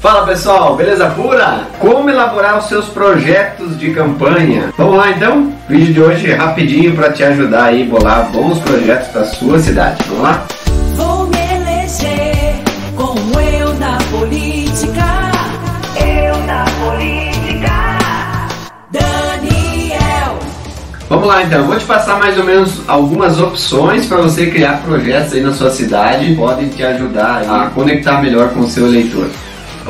Fala pessoal, beleza pura? Como elaborar os seus projetos de campanha? Vamos lá então? O vídeo de hoje é rapidinho para te ajudar aí a bolar bons projetos para sua cidade. Vamos lá? Vou me eleger com eu na política. Eu na política. Daniel. Vamos lá então, vou te passar mais ou menos algumas opções para você criar projetos aí na sua cidade, podem te ajudar a conectar melhor com o seu eleitor.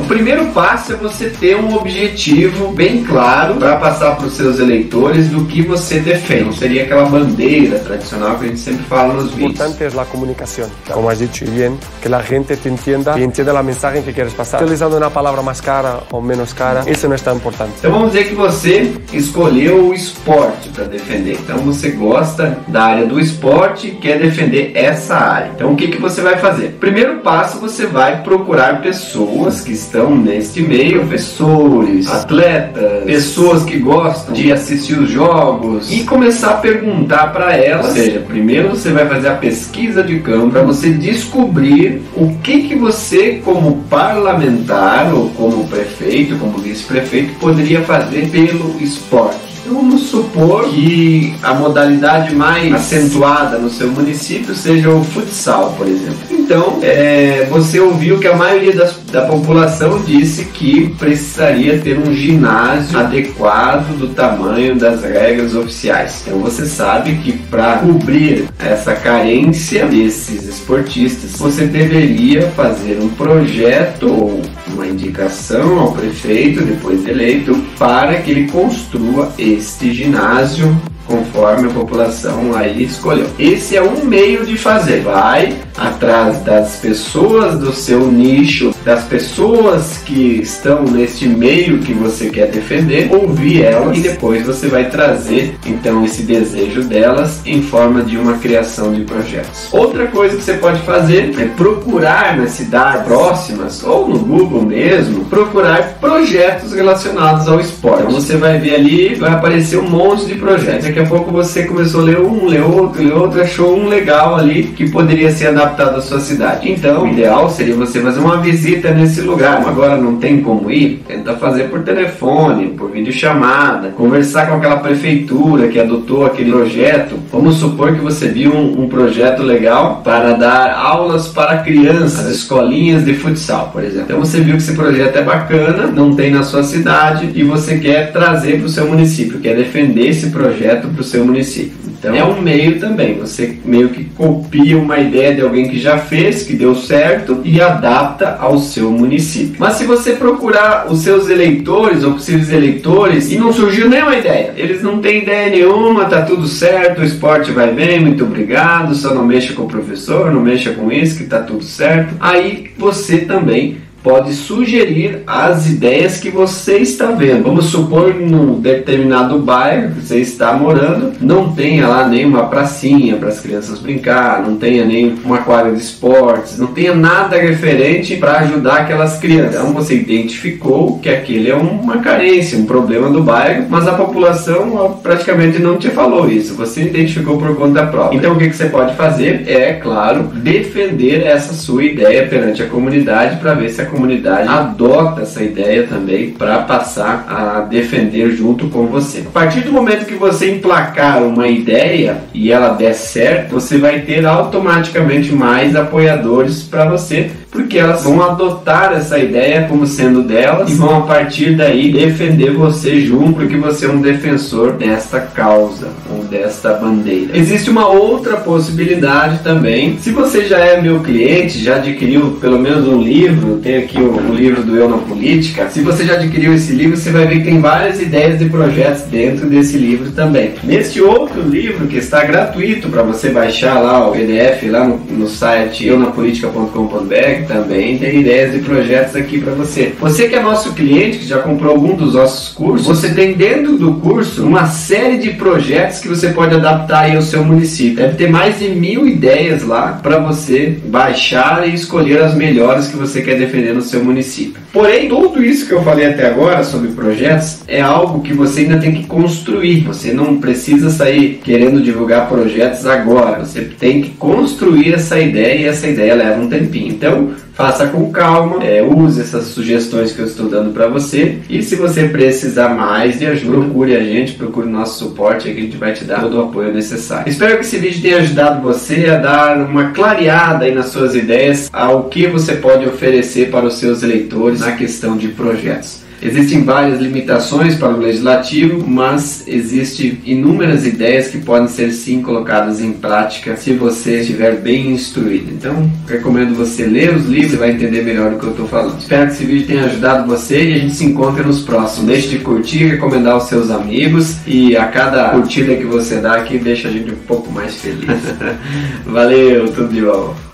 O primeiro passo é você ter um objetivo bem claro para passar para os seus eleitores do que você defende. Não seria aquela bandeira tradicional que a gente sempre fala nos vídeos. importante es la comunicación. Como has dicho bien, que la gente te entienda y entienda la mensaje que quieres pasar. Utilizando una palabra más cara o menos cara, eso no es tan importante. Então vamos dizer que você escolheu o esporte para defender. Então você gosta da área do esporte e quer defender essa área. Então o que, que você vai fazer? Primeiro passo, você vai procurar pessoas que estão neste meio, professores, atletas, pessoas que gostam de assistir os jogos e começar a perguntar para elas. Ou seja, primeiro você vai fazer a pesquisa de campo para você descobrir o que que você como parlamentar ou como prefeito, como vice-prefeito poderia fazer pelo esporte. Então, Vamos supor que a modalidade mais acentuada no seu município seja o futsal, por exemplo. Então, é, você ouviu que a maioria das- da população disse que precisaria ter um ginásio adequado do tamanho das regras oficiais. Então, você sabe que para cobrir essa carência desses esportistas, você deveria fazer um projeto ou uma indicação ao prefeito, depois eleito, para que ele construa este ginásio conforme a população aí escolheu. Esse é um meio de fazer. Vai atrás das pessoas do seu nicho, das pessoas que estão neste meio que você quer defender, ouvir elas e depois você vai trazer então esse desejo delas em forma de uma criação de projetos. Outra coisa que você pode fazer é procurar nas cidades próximas ou no Google mesmo, procurar projetos relacionados ao esporte. Então você vai ver ali, vai aparecer um monte de projetos. Daqui a pouco você começou a ler um, ler outro, ler outro, achou um legal ali que poderia ser adaptado à sua cidade. Então, o ideal seria você fazer uma visita nesse lugar. Agora não tem como ir, tenta fazer por telefone, por videochamada, conversar com aquela prefeitura que adotou aquele projeto. Vamos supor que você viu um, um projeto legal para dar aulas para crianças, escolinhas de futsal, por exemplo. Então você viu esse projeto é bacana, não tem na sua cidade e você quer trazer para o seu município, quer defender esse projeto para o seu município. Então é um meio também, você meio que copia uma ideia de alguém que já fez, que deu certo e adapta ao seu município. Mas se você procurar os seus eleitores ou possíveis eleitores e não surgiu nenhuma ideia, eles não têm ideia nenhuma, tá tudo certo, o esporte vai bem, muito obrigado, só não mexa com o professor, não mexa com isso que tá tudo certo. Aí você também pode sugerir as ideias que você está vendo. Vamos supor num determinado bairro que você está morando, não tenha lá nenhuma pracinha para as crianças brincar, não tenha nem uma quadra de esportes, não tenha nada referente para ajudar aquelas crianças. Então você identificou que aquele é uma carência, um problema do bairro, mas a população praticamente não te falou isso. Você identificou por conta própria. Então o que, que você pode fazer é, claro, defender essa sua ideia perante a comunidade para ver se a comunidade adota essa ideia também para passar a defender junto com você. A partir do momento que você emplacar uma ideia e ela der certo, você vai ter automaticamente mais apoiadores para você, porque elas vão adotar essa ideia como sendo delas e vão a partir daí defender você junto, porque você é um defensor desta causa ou desta bandeira. Existe uma outra possibilidade também. Se você já é meu cliente, já adquiriu pelo menos um livro, tem aqui o, o livro do Eu na Política. Se você já adquiriu esse livro, você vai ver que tem várias ideias de projetos dentro desse livro também. Neste outro livro que está gratuito para você baixar lá o PDF lá no, no site eunapolitica.com.br também tem ideias de projetos aqui para você. Você que é nosso cliente, que já comprou algum dos nossos cursos, você tem dentro do curso uma série de projetos que você pode adaptar aí ao seu município. Deve ter mais de mil ideias lá para você baixar e escolher as melhores que você quer defender no seu município. Porém, tudo isso que eu falei até agora sobre projetos é algo que você ainda tem que construir. Você não precisa sair querendo divulgar projetos agora. Você tem que construir essa ideia e essa ideia leva um tempinho. Então, Faça com calma, é, use essas sugestões que eu estou dando para você e se você precisar mais de ajuda, procure a gente, procure o nosso suporte que a gente vai te dar todo o apoio necessário. Espero que esse vídeo tenha ajudado você a dar uma clareada aí nas suas ideias ao que você pode oferecer para os seus eleitores na questão de projetos. Existem várias limitações para o legislativo, mas existem inúmeras ideias que podem ser sim colocadas em prática se você estiver bem instruído. Então, recomendo você ler os livros e vai entender melhor o que eu estou falando. Espero que esse vídeo tenha ajudado você e a gente se encontra nos próximos. Deixe de curtir, recomendar aos seus amigos e a cada curtida que você dá aqui deixa a gente um pouco mais feliz. Valeu, tudo de bom.